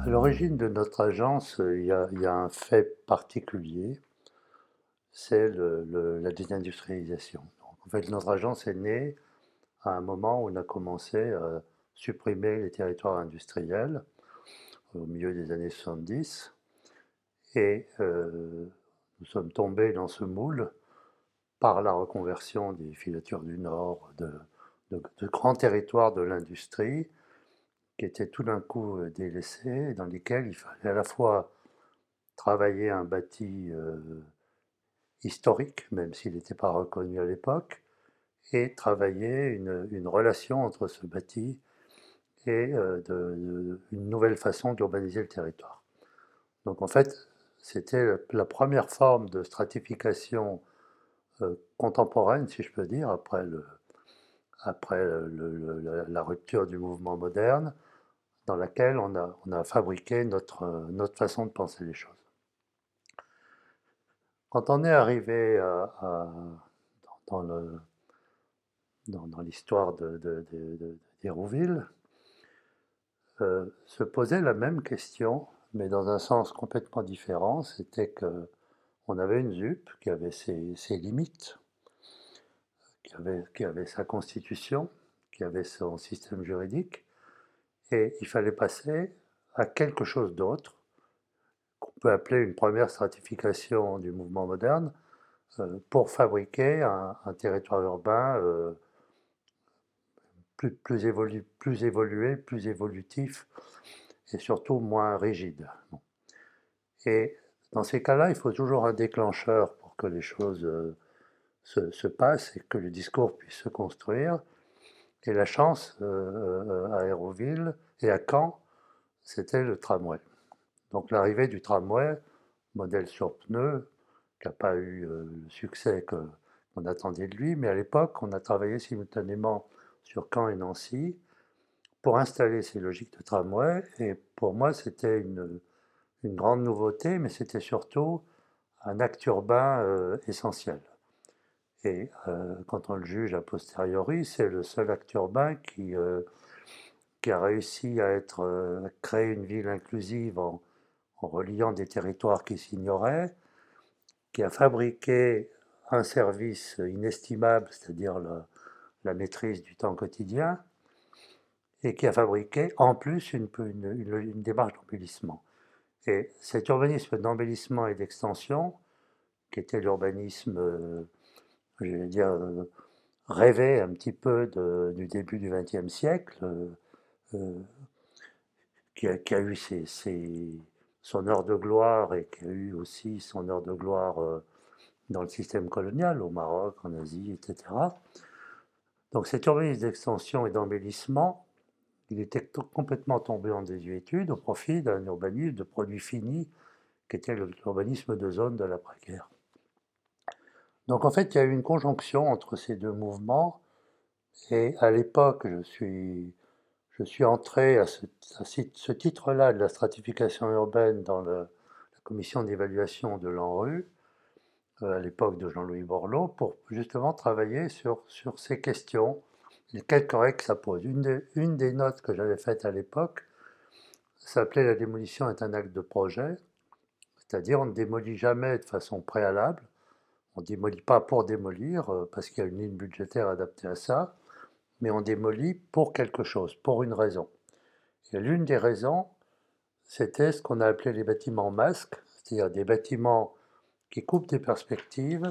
À l'origine de notre agence, il y, a, un fait particulier, c'est la désindustrialisation. en fait, notre agence est née à un moment où on a commencé à supprimer les territoires industriels au milieu des années 70. Et euh, nous sommes tombés dans ce moule par la reconversion des filatures du Nord, de, grands territoires de l'industrie, qui étaient tout d'un coup euh, délaissés, dans lesquels il fallait à la fois travailler un bâti euh, historique, même s'il n'était pas reconnu à l'époque, et travailler une, relation entre ce bâti et de, une nouvelle façon d'urbaniser le territoire. Donc en fait, c'était la première forme de stratification euh, contemporaine, si je peux dire, après, le, après la, rupture du mouvement moderne, dans laquelle on a, fabriqué notre, façon de penser les choses. Quand on est arrivé dans, l'histoire d'Hérouville, de, euh, se posait la même question mais dans un sens complètement différent. C'était que on avait une ZUP qui avait ses, limites, qui avait, sa constitution, qui avait son système juridique, et il fallait passer à quelque chose d'autre, qu'on peut appeler une première stratification du mouvement moderne, euh, pour fabriquer un, territoire urbain euh, plus, plus, plus évolué, plus évolutif, et surtout moins rigide. Et dans ces cas-là, il faut toujours un déclencheur pour que les choses euh, se, passent et que le discours puisse se construire. Et la chance euh, euh, à Aéroville et à Caen, c'était le tramway. Donc l'arrivée du tramway, modèle sur pneus, qui n'a pas eu le succès qu'on attendait de lui, mais à l'époque, on a travaillé simultanément sur Caen et Nancy, pour installer ces logiques de tramway. Et pour moi, c'était une, une, grande nouveauté, mais c'était surtout un acte urbain euh, essentiel. Et euh, quand on le juge a posteriori, c'est le seul acte urbain qui, euh, qui a réussi à, être, créer une ville inclusive en, reliant des territoires qui s'ignoraient, qui a fabriqué un service inestimable, c'est-à-dire la, maîtrise du temps quotidien, et qui a fabriqué en plus une, démarche d'embellissement. Et cet urbanisme d'embellissement et d'extension, qui était l'urbanisme, euh, je vais dire, euh, rêvé un petit peu du début du XXe siècle, euh, qui, a, eu son heure de gloire et qui a eu aussi son heure de gloire dans le système colonial, au Maroc, en Asie, etc. Donc cet urbanisme d'extension et d'embellissement il était complètement tombé en désuétude au profit d'un urbanisme de produits finis qui était l'urbanisme de zone de l'après-guerre. Donc en fait, il y a eu une conjonction entre ces deux mouvements. Et à l'époque, je suis, entré à ce, titre-là de la stratification urbaine dans la commission d'évaluation de l'ANRU, euh, à l'époque de Jean-Louis Borloo, pour justement travailler sur, ces questions. Quelques règles que ça pose. Une, des notes que j'avais faites à l'époque s'appelait La démolition est un acte de projet, c'est-à-dire on ne démolit jamais de façon préalable, on démolit pas pour démolir, euh, parce qu'il y a une ligne budgétaire adaptée à ça, mais on démolit pour quelque chose, pour une raison. Et l'une des raisons, c'était ce qu'on a appelé les bâtiments masques, c'est-à-dire des bâtiments qui coupent des perspectives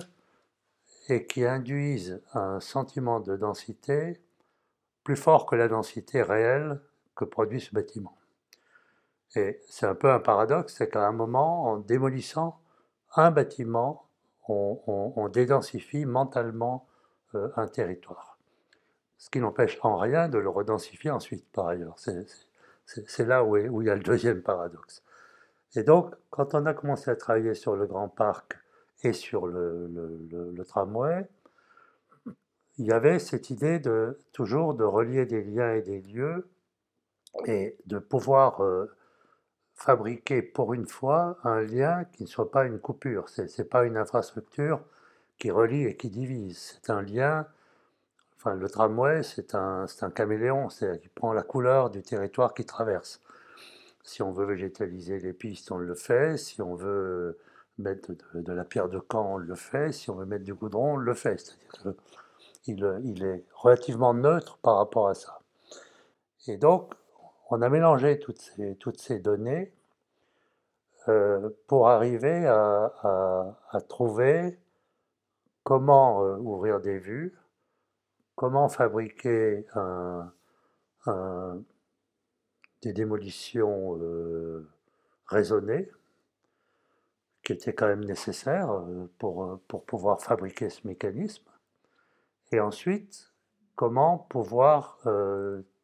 et qui induisent un sentiment de densité plus fort que la densité réelle que produit ce bâtiment. Et c'est un peu un paradoxe, c'est qu'à un moment, en démolissant un bâtiment, on, dédensifie mentalement euh, un territoire. Ce qui n'empêche en rien de le redensifier ensuite, par ailleurs. C'est là où, où, il y a le deuxième paradoxe. Et donc, quand on a commencé à travailler sur le Grand Parc et sur le, le tramway, il y avait cette idée de toujours de relier des liens et des lieux et de pouvoir euh, fabriquer pour une fois un lien qui ne soit pas une coupure. Ce n'est pas une infrastructure qui relie et qui divise. C'est un lien enfin, le tramway, c'est un, un caméléon, c'est-à-dire qu'il prend la couleur du territoire qu'il traverse. Si on veut végétaliser les pistes, on le fait. Si on veut mettre de, la pierre de camp, on le fait. Si on veut mettre du goudron, on le fait. C'est-à-dire qu'il il est relativement neutre par rapport à ça. Et donc, on a mélangé toutes ces, données euh, pour arriver à, trouver comment euh, ouvrir des vues, comment fabriquer des démolitions euh, raisonnées, qui étaient quand même nécessaires pour pouvoir fabriquer ce mécanisme, et ensuite comment pouvoir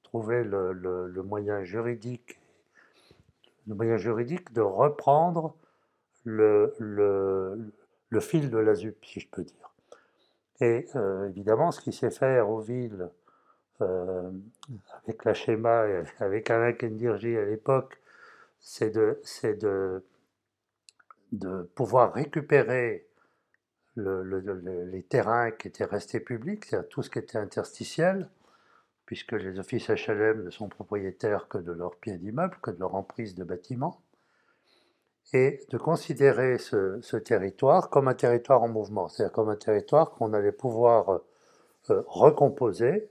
trouver le, moyen juridique le moyen juridique de reprendre le, le, fil de la ZUP, si je peux dire. Et euh, évidemment, ce qui s'est fait à Hérouville, euh, avec la schéma, avec Alain Kendirji à l'époque, c'est de, de, de pouvoir récupérer les terrains qui étaient restés publics, c'est-à-dire tout ce qui était interstitiel, puisque les offices HLM ne sont propriétaires que de leurs pieds d'immeubles, que de leur emprise de bâtiments, et de considérer ce, territoire comme un territoire en mouvement, c'est-à-dire comme un territoire qu'on allait pouvoir euh, recomposer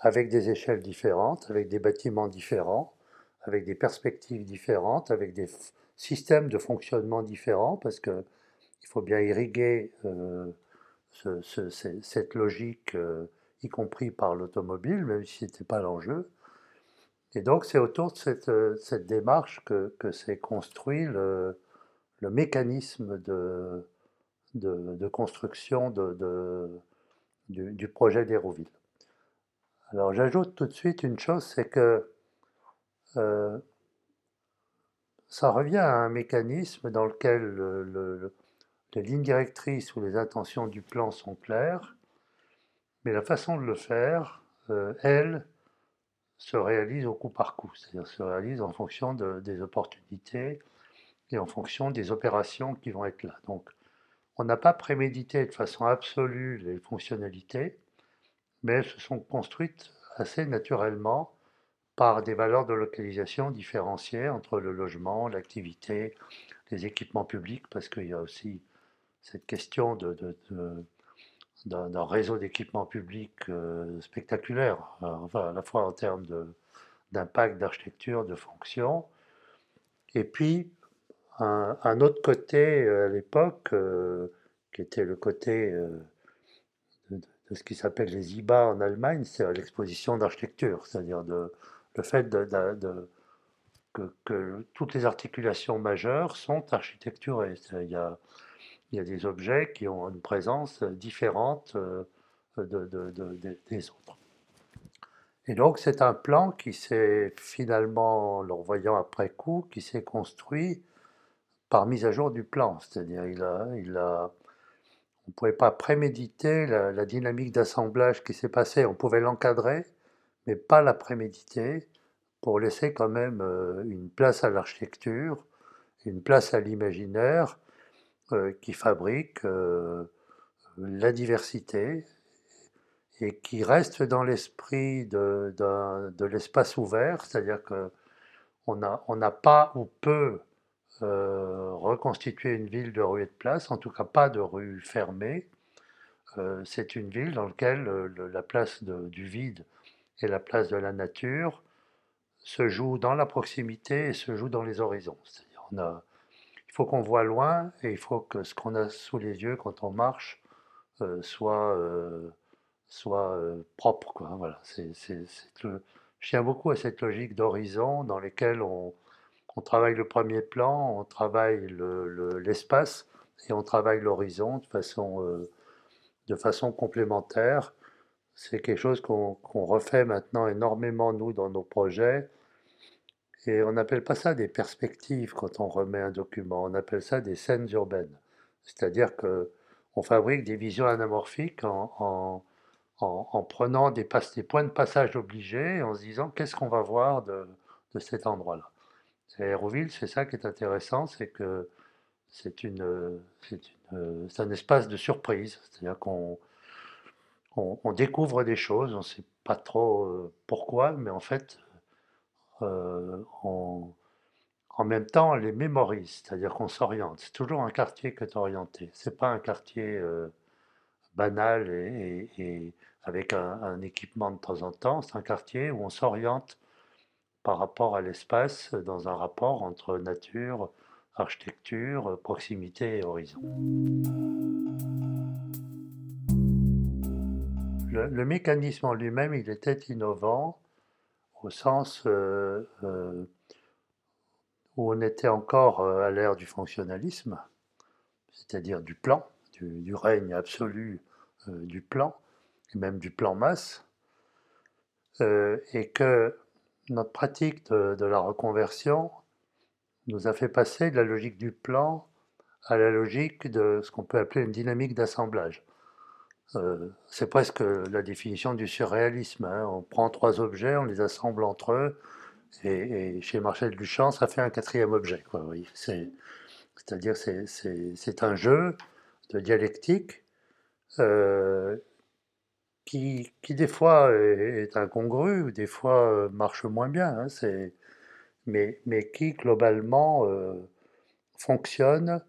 avec des échelles différentes, avec des bâtiments différents, avec des perspectives différentes, avec des systèmes de fonctionnement différents, parce qu'il faut bien irriguer euh, cette logique euh, y compris par l'automobile, même si ce n'était pas l'enjeu. Et donc c'est autour de cette, euh, cette démarche que, que s'est construit le, le, mécanisme de, de, construction de, du, projet d'Hérouville. Alors j'ajoute tout de suite une chose, c'est que euh, ça revient à un mécanisme dans lequel le, les lignes directrices ou les intentions du plan sont claires, mais la façon de le faire, euh, elle, se réalise au coup par coup, c'est-à-dire se réalise en fonction des opportunités et en fonction des opérations qui vont être là. Donc, on n'a pas prémédité de façon absolue les fonctionnalités, mais elles se sont construites assez naturellement par des valeurs de localisation différenciées entre le logement, l'activité, les équipements publics, parce qu'il y a aussi cette question de d'un réseau d'équipements publics euh, spectaculaire, euh, enfin, à la fois en termes d'impact, d'architecture, de fonction. Et puis, un, autre côté euh, à l'époque, qui était le côté de, ce qui s'appelle les IBA en Allemagne, c'est l'exposition d'architecture, c'est-à-dire le fait que, toutes les articulations majeures sont architecturées. Il y a des objets qui ont une présence différente euh, de, des autres. Et donc c'est un plan qui s'est finalement, en le revoyant après coup, qui s'est construit par mise à jour du plan. C'est-à-dire il a, il a, on ne pouvait pas préméditer la, dynamique d'assemblage qui s'est passée. On pouvait l'encadrer, mais pas la préméditer pour laisser quand même euh, une place à l'architecture, une place à l'imaginaire euh, qui fabrique euh, la diversité et qui reste dans l'esprit de, l'espace ouvert, c'est-à-dire n'a on pas ou peu euh, reconstitué une ville de rues et de places, en tout cas pas de rues fermées. c'est une ville dans laquelle la place du vide et la place de la nature se jouent dans la proximité et se jouent dans les horizons. C'est-à-dire on a faut qu'on voit loin et il faut que ce qu'on a sous les yeux quand on marche euh, soit, euh, soit euh, propre. Quoi. Voilà, c'est, je tiens beaucoup à cette logique d'horizon dans lesquels on, on, travaille le premier plan, on travaille l'espace et on travaille l'horizon de façon, de façon complémentaire. C'est quelque chose qu'on refait maintenant énormément, nous, dans nos projets. Et on n'appelle pas ça des perspectives quand on remet un document, on appelle ça des scènes urbaines. C'est-à-dire que on fabrique des visions anamorphiques en, en, prenant des, points de passage obligés et en se disant qu'est-ce qu'on va voir de, cet endroit-là? À Aéroville, c'est ça qui est intéressant, c'est que c'est un espace de surprise. C'est-à-dire qu'on on, découvre des choses, on ne sait pas trop pourquoi, mais en fait, on, en même temps, on les mémorise, c'est-à-dire qu'on s'oriente. C'est toujours un quartier que tu orienté. Ce n'est pas un quartier banal et, avec un, équipement de temps en temps. C'est un quartier où on s'oriente par rapport à l'espace dans un rapport entre nature, architecture, proximité et horizon. Le, mécanisme en lui-même, il était innovant sens euh, euh, où on était encore euh, à l'ère du fonctionnalisme, c'est-à-dire du plan, du, règne absolu du plan, et même du plan masse, et que notre pratique de, la reconversion nous a fait passer de la logique du plan à la logique de ce qu'on peut appeler une dynamique d'assemblage. Euh, c'est presque la définition du surréalisme. Hein. On prend trois objets, on les assemble entre eux, et, chez Marcel Duchamp, ça fait un quatrième objet. C'est-à-dire c'est, un jeu de dialectique euh, qui, qui, des fois est, incongru, des fois euh, marche moins bien, hein. mais qui globalement fonctionne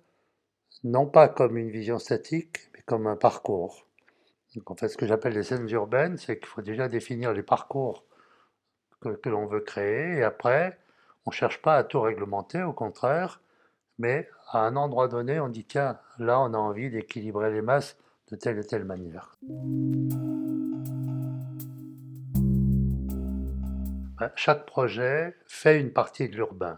non pas comme une vision statique, mais comme un parcours. Donc en fait, ce que j'appelle les scènes urbaines, c'est qu'il faut déjà définir les parcours que, l'on veut créer, et après, on ne cherche pas à tout réglementer, au contraire, mais à un endroit donné, on dit, tiens, là, on a envie d'équilibrer les masses de telle et telle manière. Ben, chaque projet fait une partie de l'urbain.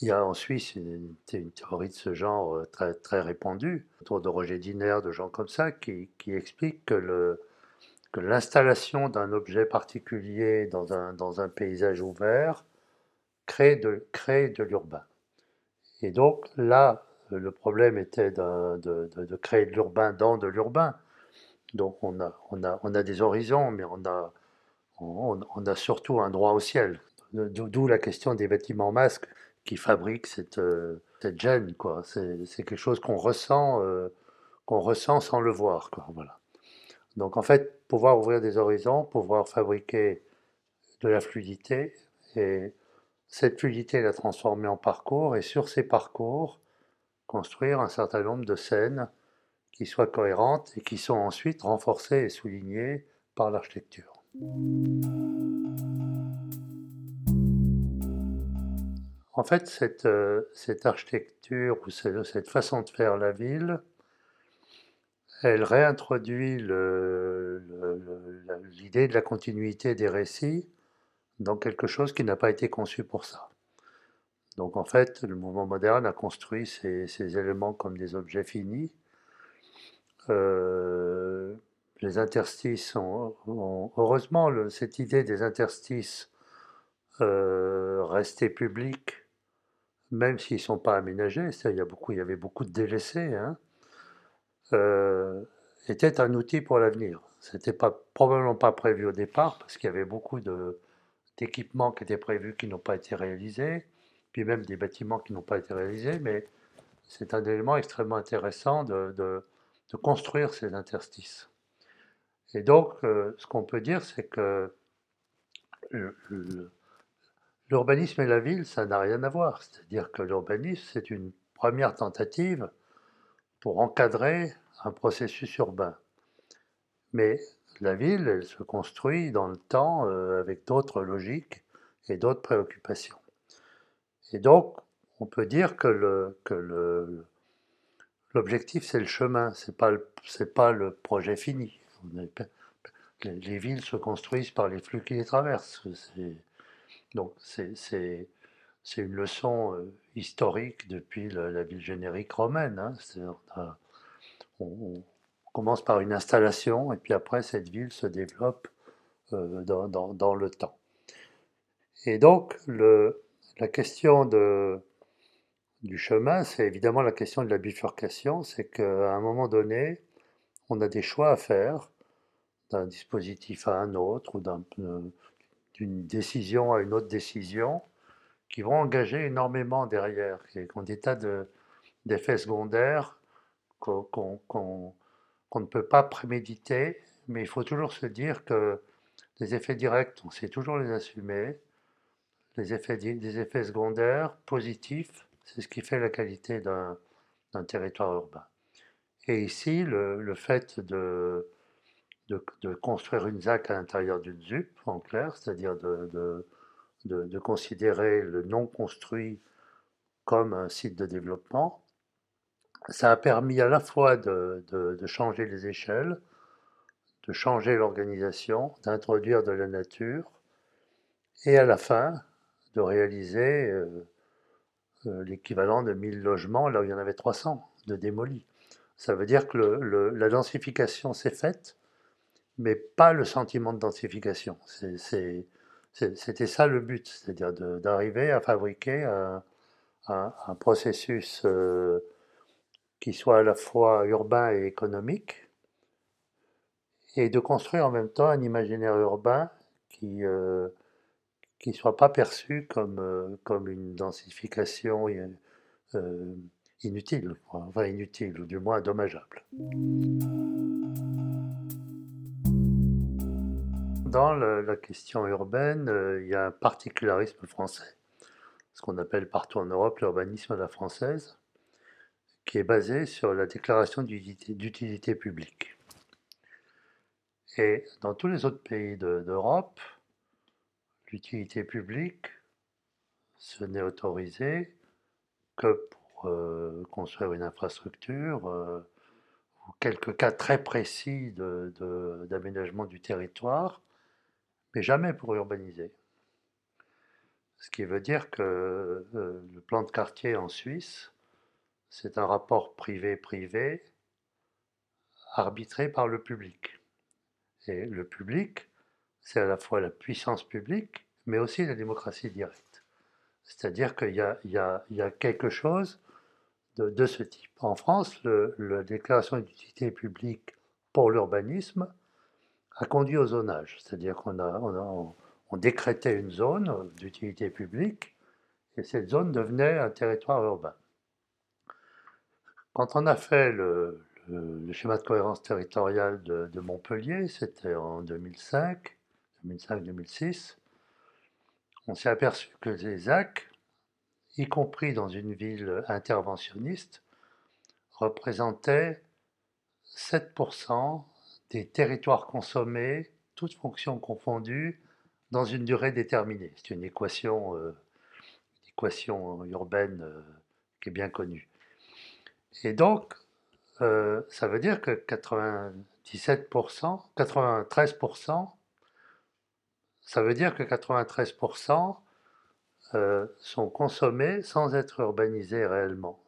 Il y a en Suisse une, théorie de ce genre euh, très, très répandue, autour de Roger Diner, de gens comme ça, qui, qui explique que, le, que l'installation d'un objet particulier dans un, dans un paysage ouvert crée de, crée de l'urbain. Et donc là, le problème était de, de, de créer de l'urbain dans de l'urbain. Donc on a, on, a, on a des horizons, mais on a, on a surtout un droit au ciel. D'où la question des bâtiments masques qui fabrique cette, euh, cette gêne, quoi. C'est, quelque chose qu'on ressent, euh, qu'on ressent sans le voir, quoi. Voilà. Donc en fait, pouvoir ouvrir des horizons, pouvoir fabriquer de la fluidité, et cette fluidité la transformer en parcours, et sur ces parcours, construire un certain nombre de scènes qui soient cohérentes et qui sont ensuite renforcées et soulignées par l'architecture. En fait, cette, euh, architecture ou cette, façon de faire la ville, elle réintroduit l'idée de la continuité des récits dans quelque chose qui n'a pas été conçu pour ça. Donc en fait, le mouvement moderne a construit ces, éléments comme des objets finis. Euh, les interstices ont, heureusement, cette idée des interstices euh, publics même s'ils ne sont pas aménagés, il y, a beaucoup, il y avait beaucoup de délaissés, hein, euh, était un outil pour l'avenir. Ce n'était pas, probablement pas prévu au départ, parce qu'il y avait beaucoup d'équipements qui étaient prévus qui n'ont pas été réalisés, puis même des bâtiments qui n'ont pas été réalisés, mais c'est un élément extrêmement intéressant de, de, construire ces interstices. Et donc, euh, ce qu'on peut dire, c'est que L'urbanisme et la ville, ça n'a rien à voir. C'est-à-dire que l'urbanisme, c'est une première tentative pour encadrer un processus urbain. Mais la ville, elle se construit dans le temps euh, avec d'autres logiques et d'autres préoccupations. Et donc, on peut dire que, l'objectif, c'est le chemin, ce n'est pas, pas, le projet fini. Les, villes se construisent par les flux qui les traversent. Donc c'est une leçon euh, historique depuis la, ville générique romaine. Hein. On, commence par une installation et puis après cette ville se développe euh, dans, le temps. Et donc le, la question de, du chemin, c'est évidemment la question de la bifurcation, c'est qu'à un moment donné, on a des choix à faire d'un dispositif à un autre ou d'un euh, d'une décision à une autre décision, qui vont engager énormément derrière, qui ont des tas d'effets secondaires qu'on ne peut pas préméditer, mais il faut toujours se dire que les effets directs, on sait toujours les assumer. Les effets, des effets secondaires positifs, c'est ce qui fait la qualité d'un territoire urbain. Et ici, le, fait de, de, construire une ZAC à l'intérieur d'une ZUP, en clair, c'est-à-dire de, de, considérer le non construit comme un site de développement, ça a permis à la fois de, changer les échelles, de changer l'organisation, d'introduire de la nature, et à la fin de réaliser euh, euh, l'équivalent de 1000 logements là où il y en avait 300 de démolis. Ça veut dire que la densification s'est faite, mais pas le sentiment de densification. C'était ça le but, c'est-à-dire d'arriver à fabriquer un, processus euh, qui soit à la fois urbain et économique, et de construire en même temps un imaginaire urbain qui ne euh, soit pas perçu comme, euh, comme une densification inutile, enfin inutile, ou du moins dommageable. Dans la question urbaine, euh, il y a un particularisme français, ce qu'on appelle partout en Europe l'urbanisme à la française, qui est basé sur la déclaration d'utilité publique. Et dans tous les autres pays d'Europe, l'utilité publique, ce n'est autorisé que pour euh, construire une infrastructure, euh, ou quelques cas très précis d'aménagement du territoire, mais jamais pour urbaniser. Ce qui veut dire que euh, le plan de quartier en Suisse, c'est un rapport privé-privé arbitré par le public. Et le public, c'est à la fois la puissance publique, mais aussi la démocratie directe. C'est-à-dire qu'il y, y, a quelque chose de, ce type. En France, la déclaration d'utilité publique pour l'urbanisme a conduit au zonage, c'est-à-dire qu'on a, on, décrétait une zone d'utilité publique et cette zone devenait un territoire urbain. Quand on a fait le, schéma de cohérence territoriale de, Montpellier, c'était en 2005, 2005-2006, on s'est aperçu que les ZAC y compris dans une ville interventionniste, représentait 7% des territoires consommés, toutes fonctions confondues, dans une durée déterminée. C'est une équation, euh, urbaine euh, qui est bien connue. Et donc, euh, ça veut dire que 97%, 93%, ça veut dire que 93% euh, sont consommés sans être urbanisés réellement.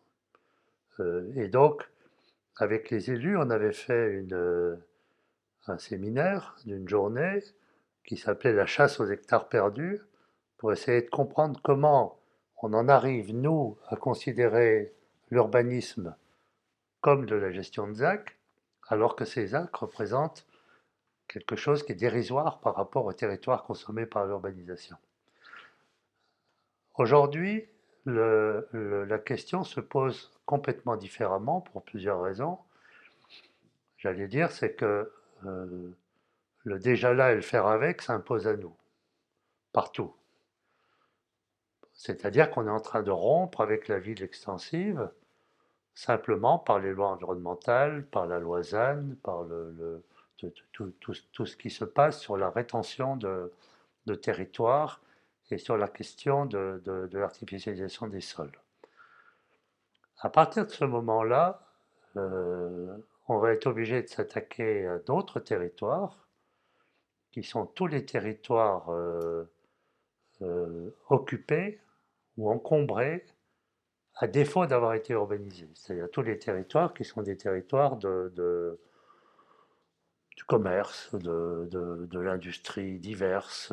Et donc, avec les élus, on avait fait une, un séminaire d'une journée qui s'appelait La chasse aux hectares perdus, pour essayer de comprendre comment on en arrive, nous, à considérer l'urbanisme comme de la gestion de ZAC, alors que ces ZAC représentent quelque chose qui est dérisoire par rapport au territoire consommé par l'urbanisation. Aujourd'hui, la question se pose complètement différemment pour plusieurs raisons. J'allais dire, c'est que euh, le déjà là et le faire avec s'impose à nous, partout. C'est-à-dire qu'on est en train de rompre avec la ville extensive, simplement par les lois environnementales, par la loi ZAN, par tout, ce qui se passe sur la rétention de, de territoire et sur la question de, l'artificialisation des sols. À partir de ce moment-là, euh, on va être obligé de s'attaquer à d'autres territoires, qui sont tous les territoires euh, euh, occupés ou encombrés à défaut d'avoir été urbanisés. C'est-à-dire tous les territoires qui sont des territoires de, du commerce, de, l'industrie diverse,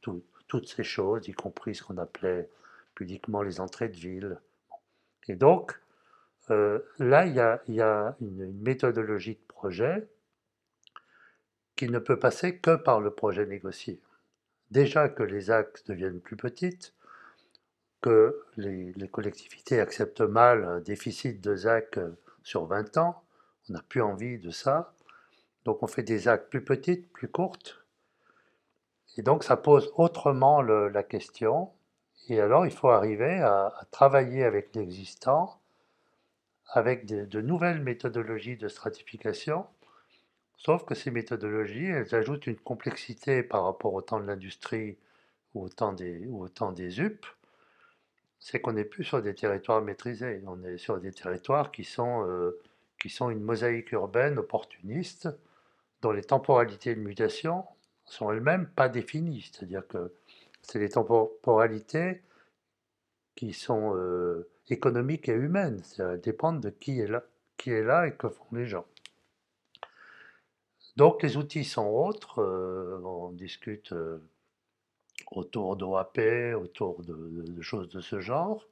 tout, toutes ces choses, y compris ce qu'on appelait pudiquement les entrées de ville. Et donc, euh, là, il y a, une, méthodologie de projet qui ne peut passer que par le projet négocié. Déjà que les axes deviennent plus petites, que les, collectivités acceptent mal un déficit de ZAC sur 20 ans, on n'a plus envie de ça, Donc on fait des actes plus petites, plus courtes. Et donc ça pose autrement la question. Et alors il faut arriver à, travailler avec l'existant, avec de, nouvelles méthodologies de stratification. Sauf que ces méthodologies, elles ajoutent une complexité par rapport au temps de l'industrie ou au temps des, ou au des UP c'est qu'on n'est plus sur des territoires maîtrisés, on est sur des territoires qui sont, euh, qui sont une mosaïque urbaine opportuniste, dont les temporalités de mutation sont elles-mêmes pas définies. C'est-à-dire que c'est des temporalités qui sont euh, économiques et humaines. Elles dépendent de qui est, là, qui est là et que font les gens. Donc les outils sont autres. Euh, on discute autour d'OAP, autour de, choses de ce genre,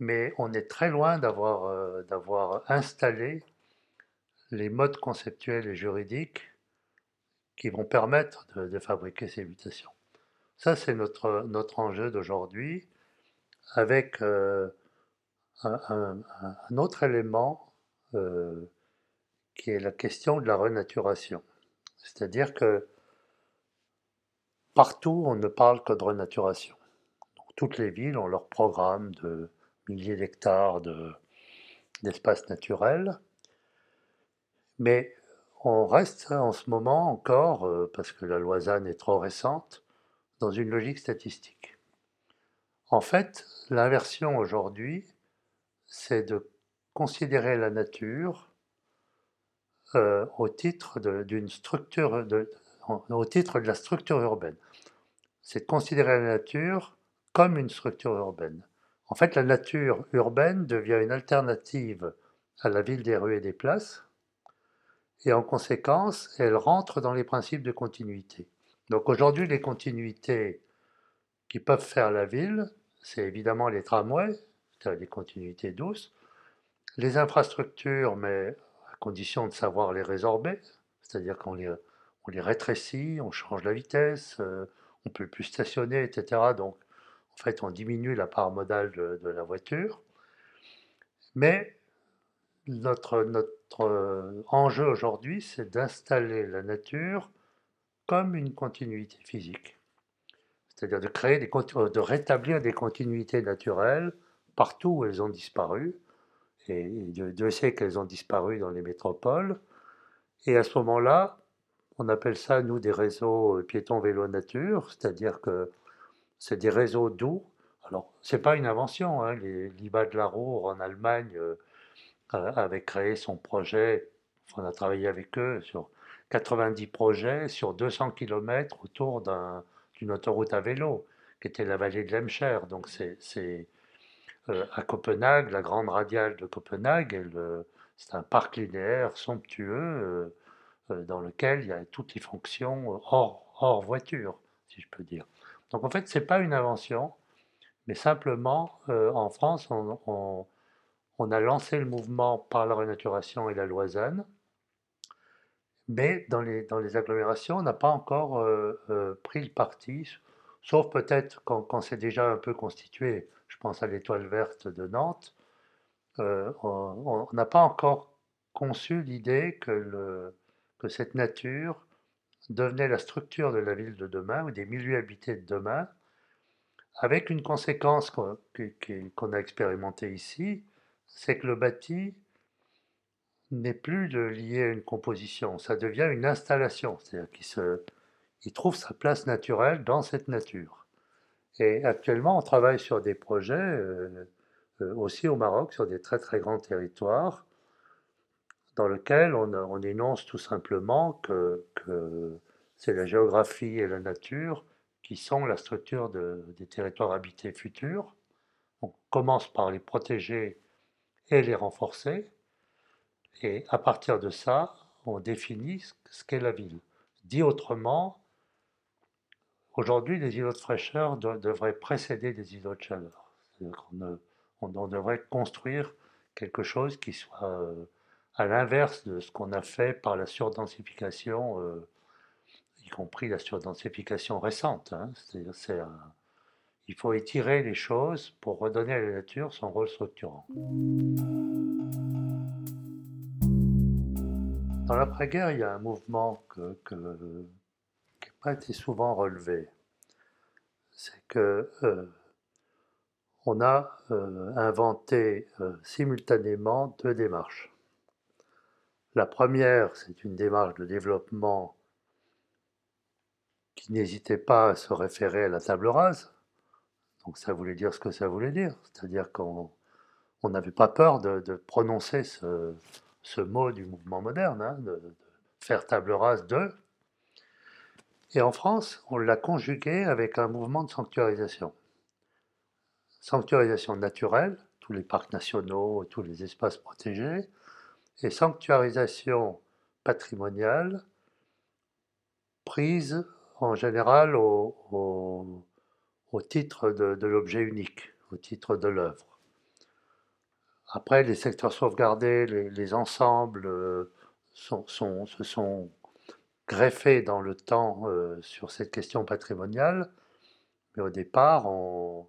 mais on est très loin d'avoir euh, d'avoir installé les modes conceptuels et juridiques qui vont permettre de, fabriquer ces mutations. Ça, c'est notre, notre enjeu d'aujourd'hui, avec euh, un, autre élément euh, qui est la question de la renaturation. C'est-à-dire que Partout, on ne parle que de renaturation. toutes les villes ont leur programme de milliers d'hectares d'espaces naturels. Mais on reste en ce moment encore, euh, parce que la Loisanne est trop récente, dans une logique statistique. En fait, l'inversion aujourd'hui, c'est de considérer la nature euh, au titre d'une structure, au titre de la structure urbaine. C'est de considérer la nature comme une structure urbaine. En fait, la nature urbaine devient une alternative à la ville des rues et des places, et en conséquence, elle rentre dans les principes de continuité. Donc aujourd'hui, les continuités qui peuvent faire la ville, c'est évidemment les tramways, c'est-à-dire les continuités douces, les infrastructures, mais à condition de savoir les résorber, c'est-à-dire qu'on les, rétrécit, on change la vitesse, euh, on peut plus stationner, etc. Donc, en fait, on diminue la part modale de, la voiture. Mais notre, notre euh, enjeu aujourd'hui, c'est d'installer la nature comme une continuité physique. C'est-à-dire de créer des, euh, de rétablir des continuités naturelles partout où elles ont disparu. Et Dieu sait qu'elles ont disparu dans les métropoles. Et à ce moment-là, on appelle ça, nous, des réseaux euh, piétons-vélo-nature, c'est-à-dire que c'est des réseaux doux. Alors, ce n'est pas une invention. Hein. Liba de la Roure en Allemagne euh, avaient créé son projet. on a travaillé avec eux sur 90 projets sur 200 km autour d'une autoroute à vélo, qui était la vallée de l'Emcher. Donc, c'est euh, à Copenhague, la grande radiale de Copenhague. C'est un parc linéaire somptueux euh, dans lequel il y a toutes les fonctions euh, hors, hors voiture, si je peux dire. Donc en fait, ce n'est pas une invention, mais simplement, euh, en France, on, a lancé le mouvement par la renaturation et la loisane, mais dans les, dans les agglomérations, on n'a pas encore pris le parti, sauf peut-être quand, quand c'est déjà un peu constitué. Je pense à l'étoile verte de Nantes. on n'a pas encore conçu l'idée que que cette nature devenait la structure de la ville de demain ou des milieux habités de demain, avec une conséquence qu'on a expérimentée ici, c'est que le bâti n'est plus lié à une composition, ça devient une installation, c'est-à-dire qu'il trouve sa place naturelle dans cette nature. Et actuellement, on travaille sur des projets, euh, euh, aussi au Maroc, sur des très très grands territoires, dans lequel on, énonce tout simplement que, c'est la géographie et la nature qui sont la structure des territoires habités futurs. On commence par les protéger et les renforcer, et à partir de ça, on définit ce qu'est la ville. Dit autrement, aujourd'hui, les îlots de fraîcheur devraient précéder des îlots de chaleur. On, devrait construire quelque chose qui soit euh, à l'inverse de ce qu'on a fait par la surdensification, euh, y compris la surdensification récente. Hein. C'est-à-dire, il faut étirer les choses pour redonner à la nature son rôle structurant. Dans l'après-guerre, il y a un mouvement qui n'a pas été souvent relevé. C'est que euh, on a euh, inventé euh, simultanément deux démarches. La première, c'est une démarche de développement qui n'hésitait pas à se référer à la table rase. Donc ça voulait dire ce que ça voulait dire, c'est-à-dire qu'on n'avait pas peur de, prononcer ce, mot du mouvement moderne, hein, de, faire table rase de. Et en France, on l'a conjugué avec un mouvement de sanctuarisation. Sanctuarisation naturelle, tous les parcs nationaux, tous les espaces protégés, et sanctuarisation patrimoniale, prise en général au, titre de, l'objet unique, au titre de l'œuvre. Après, les secteurs sauvegardés, les, ensembles euh, se sont greffés dans le temps euh, sur cette question patrimoniale, mais au départ, on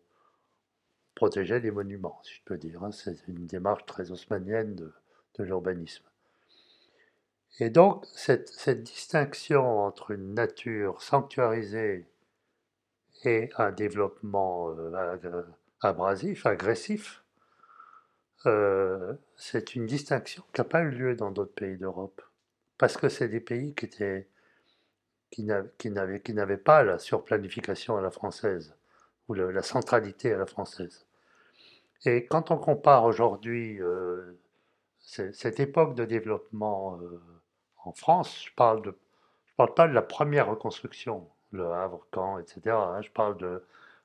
protégeait les monuments, si je peux dire. Hein. C'est une démarche très haussmannienne de, de l'urbanisme. Et donc, cette, distinction entre une nature sanctuarisée et un développement euh, abrasif, agressif, euh, c'est une distinction qui n'a pas eu lieu dans d'autres pays d'Europe. Parce que c'est des pays qui n'avaient pas la surplanification à la française, ou la centralité à la française. Et quand on compare aujourd'hui euh, cette époque de développement en France, je parle de, je parle pas de la première reconstruction, le Havre, Caen, etc. Hein. je parle de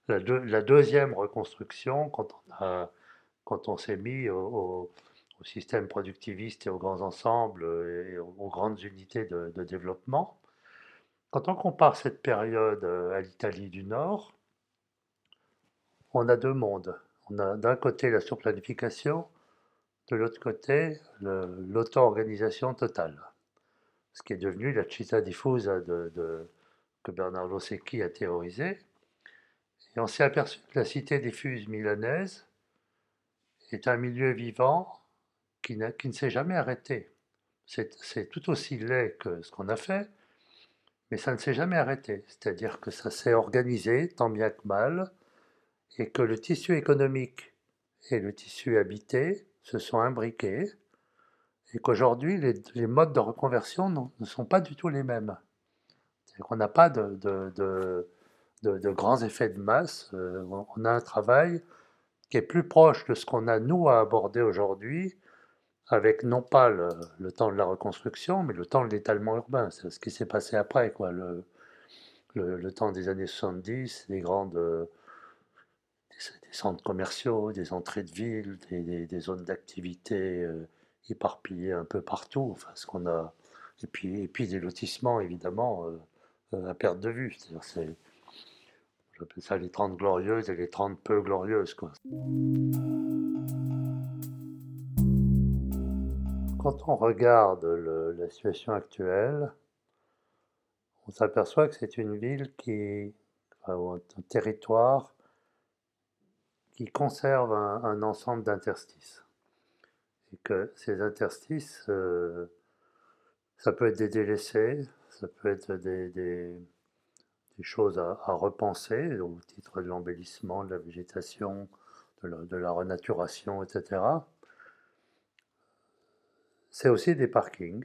la, deuxième reconstruction quand on a, quand on s'est mis au, système productiviste et aux grands ensembles et aux, grandes unités de, développement. Quand on compare cette période euh, à l'Italie du Nord, on a deux mondes. On a d'un côté la surplanification, de l'autre côté l'auto-organisation totale ce qui est devenu la città diffusa de, que Bernardo Secchi a théorisé. Et on s'est aperçu que la cité diffuse milanaise est un milieu vivant qui, qui ne s'est jamais arrêté. C'est tout aussi laid que ce qu'on a fait, mais ça ne s'est jamais arrêté. C'est-à-dire que ça s'est organisé, tant bien que mal, et que le tissu économique et le tissu habité se sont imbriqués, et qu'aujourd'hui, les, modes de reconversion ne sont pas du tout les mêmes. C'est qu'on n'a pas de, de, grands effets de masse. Euh, on a un travail qui est plus proche de ce qu'on a, nous, à aborder aujourd'hui, avec non pas le, temps de la reconstruction, mais le temps de l'étalement urbain. C'est ce qui s'est passé après, quoi. Le, le, temps des années 70, des grandes... des, centres commerciaux, des entrées de ville, des, zones d'activité... Euh, éparpillés un peu partout. Enfin, ce qu'on a, et puis, et puis des lotissements, évidemment, euh, euh, à perte de vue. C'est, j'appelle ça les 30 glorieuses et les 30 peu glorieuses. Quoi. Quand on regarde la situation actuelle, on s'aperçoit que c'est une ville qui, un territoire qui conserve un ensemble d'interstices et que ces interstices, euh, ça peut être des délaissés, ça peut être des, choses à, repenser au titre de l'embellissement, de la végétation, de la, renaturation, etc. C'est aussi des parkings,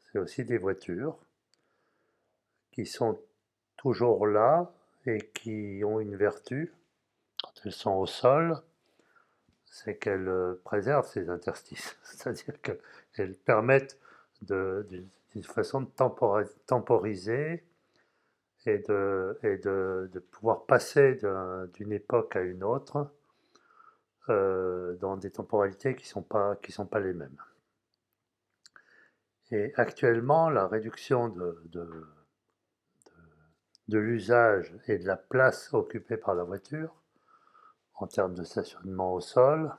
c'est aussi des voitures qui sont toujours là et qui ont une vertu quand elles sont au sol, c'est qu'elles euh, préservent ces interstices, c'est-à-dire qu'elles permettent d'une façon de temporiser et de, et de, pouvoir passer d'une époque à une autre euh, dans des temporalités qui ne sont, pas, sont pas les mêmes. Et actuellement, la réduction de, de, de l'usage et de la place occupée par la voiture en termes de stationnement au sol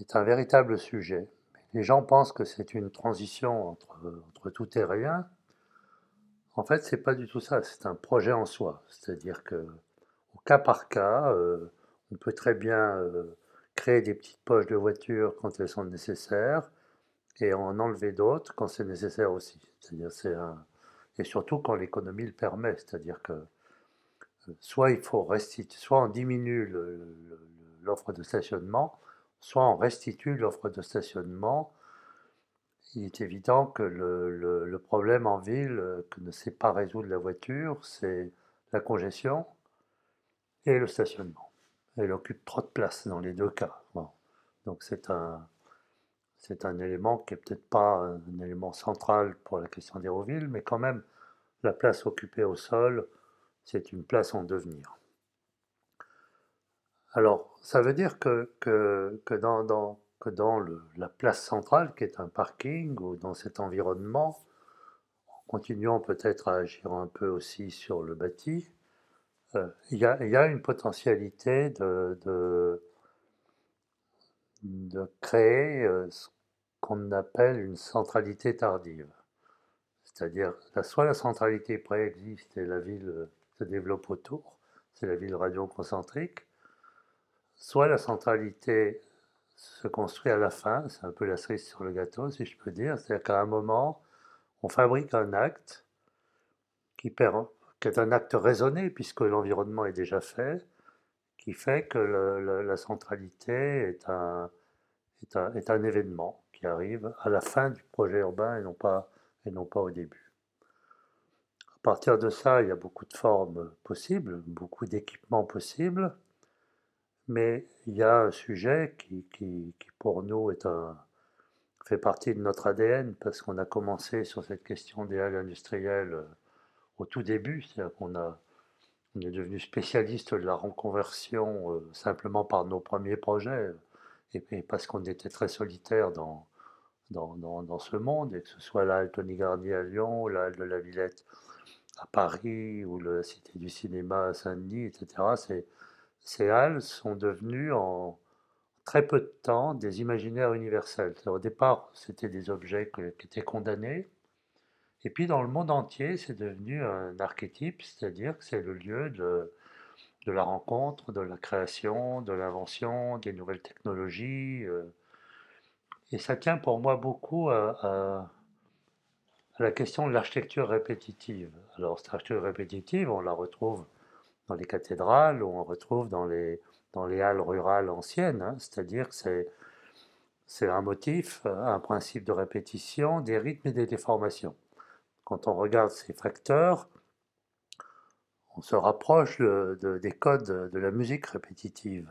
est un véritable sujet. Les gens pensent que c'est une transition entre, tout et rien. En fait, c'est pas du tout ça. C'est un projet en soi. C'est-à-dire que, au cas par cas, euh, on peut très bien euh, créer des petites poches de voitures quand elles sont nécessaires, et en enlever d'autres quand c'est nécessaire aussi. C'est-à-dire, c'est un... Et surtout quand l'économie le permet, c'est-à-dire que euh, soit il faut restituer, soit on diminue l'offre de stationnement, soit on restitue l'offre de stationnement. Il est évident que le, le problème en ville euh, que ne sait pas résoudre la voiture, c'est la congestion et le stationnement. Elle occupe trop de place dans les deux cas. Donc c'est un, c'est un élément qui n'est peut-être pas un élément central pour la question d'Hérouville, mais quand même, la place occupée au sol, c'est une place en devenir. Alors, ça veut dire que, que, que dans, dans, que dans la place centrale, qui est un parking, ou dans cet environnement, en continuant peut-être à agir un peu aussi sur le bâti, euh, il y, a, une potentialité de, créer euh, ce qu'on appelle une centralité tardive. C'est-à-dire, soit la centralité préexiste et la ville se développe autour, c'est la ville radioconcentrique, soit la centralité se construit à la fin, c'est un peu la cerise sur le gâteau, si je peux dire, c'est-à-dire qu'à un moment, on fabrique un acte qui, est un acte raisonné, puisque l'environnement est déjà fait, qui fait que la centralité est un, événement qui arrive à la fin du projet urbain et non pas au début. À partir de ça, il y a beaucoup de formes possibles, beaucoup d'équipements possibles, mais il y a un sujet qui, qui, qui pour nous est un, fait partie de notre ADN, parce qu'on a commencé sur cette question des halles industrielles au tout début, c'est-à-dire qu'on a, on est devenu spécialiste de la reconversion euh, simplement par nos premiers projets, et, parce qu'on était très solitaire dans, dans, dans, ce monde, et que ce soit la halle Tony Garnier à Lyon, la halle de la Villette à Paris, ou la Cité du Cinéma à Saint-Denis, etc., ces halles sont devenues en très peu de temps des imaginaires universels. Au départ, c'était des objets qui étaient condamnés, et puis dans le monde entier, c'est devenu un archétype, c'est-à-dire que c'est le lieu de, de, la rencontre, de la création, de l'invention, des nouvelles technologies. Euh. Et ça tient pour moi beaucoup à, à, la question de l'architecture répétitive. Alors cette architecture répétitive, on la retrouve dans les cathédrales, ou on retrouve dans les, dans les halles rurales anciennes, hein. c'est-à-dire que c'est un motif, un principe de répétition des rythmes et des déformations quand on regarde ces facteurs, on se rapproche des codes de la musique répétitive,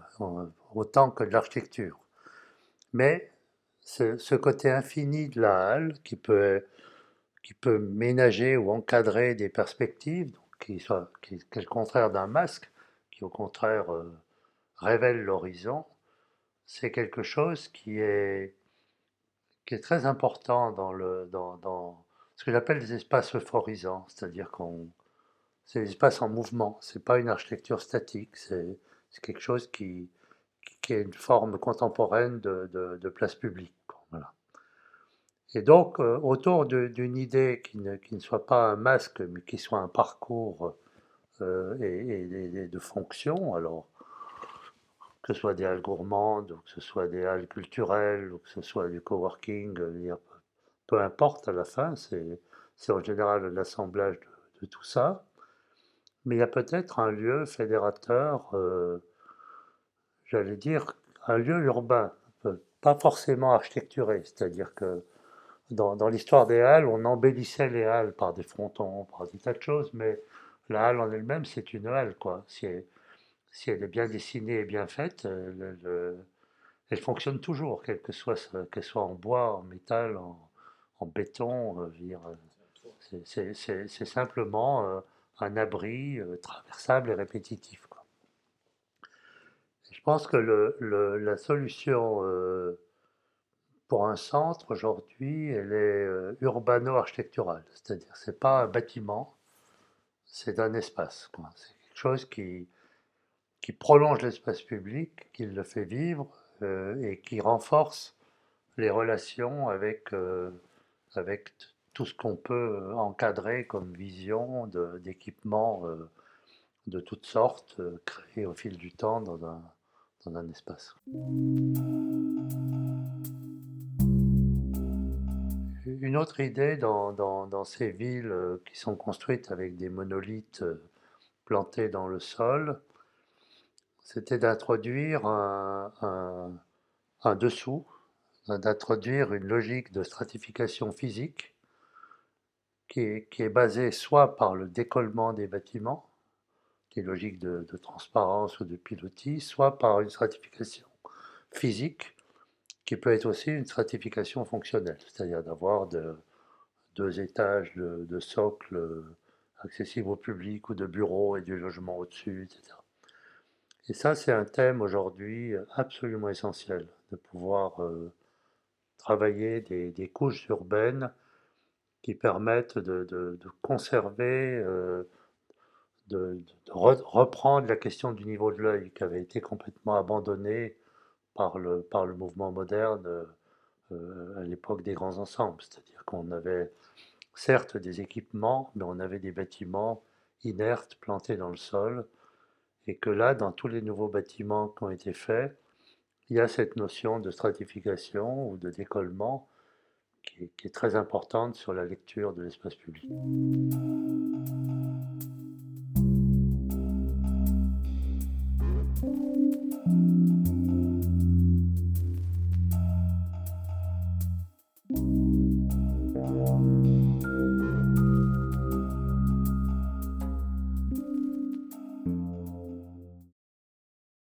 autant que de l'architecture. Mais ce, côté infini de la halle qui peut, qui peut ménager ou encadrer des perspectives, qui, soit, qui, est le contraire d'un masque, qui au contraire euh, révèle l'horizon, c'est quelque chose qui est, qui est très important dans, le, dans, dans ce que j'appelle des espaces euphorisants, c'est-à-dire qu'on c'est des espaces en mouvement, c'est pas une architecture statique, c'est quelque chose qui, qui, est une forme contemporaine de, de, place publique. Voilà. Et donc, euh, autour d'une idée qui ne, qui ne, soit pas un masque, mais qui soit un parcours euh, et, et, de fonction, alors que ce soit des halles gourmandes, ou que ce soit des halles culturelles, ou que ce soit du coworking, peu importe à la fin, c'est en général l'assemblage de, tout ça. Mais il y a peut-être un lieu fédérateur, euh, j'allais dire, un lieu urbain, pas forcément architecturé, c'est-à-dire que dans, l'histoire des halles, on embellissait les halles par des frontons, par des tas de choses, mais la halle en elle-même, c'est une halle, quoi. Si elle, est bien dessinée et bien faite, euh, elle fonctionne toujours, quelle que soit qu'elle soit en bois, en métal, en, en béton. C'est simplement euh, un abri euh, traversable et répétitif. je pense que la solution pour un centre aujourd'hui, elle est urbano-architecturale. C'est-à-dire, c'est pas un bâtiment, c'est un espace. C'est quelque chose qui, qui prolonge l'espace public, qui le fait vivre et qui renforce les relations avec avec tout ce qu'on peut euh, encadrer comme vision d'équipements euh, de, toutes sortes euh, créés au fil du temps dans un, dans un espace. Une autre idée dans, ces villes qui sont construites avec des monolithes plantés dans le sol, c'était d'introduire un, dessous, d'introduire une logique de stratification physique qui est, basée soit par le décollement des bâtiments, qui est logique de, transparence ou de pilotis, soit par une stratification physique qui peut être aussi une stratification fonctionnelle, c'est-à-dire d'avoir deux étages de, socle accessibles au public ou de bureaux et du logement au-dessus, etc. Et ça, c'est un thème aujourd'hui euh, absolument essentiel, de pouvoir euh, travailler des, couches urbaines qui permettent de, conserver, euh, de, reprendre la question du niveau de l'œil qui avait été complètement abandonnée par le, par le mouvement moderne à l'époque des grands ensembles. C'est-à-dire qu'on avait certes des équipements, mais on avait des bâtiments inertes plantés dans le sol et que là, dans tous les nouveaux bâtiments qui ont été faits, il y a cette notion de stratification ou de décollement qui est, qui est très importante sur la lecture de l'espace public.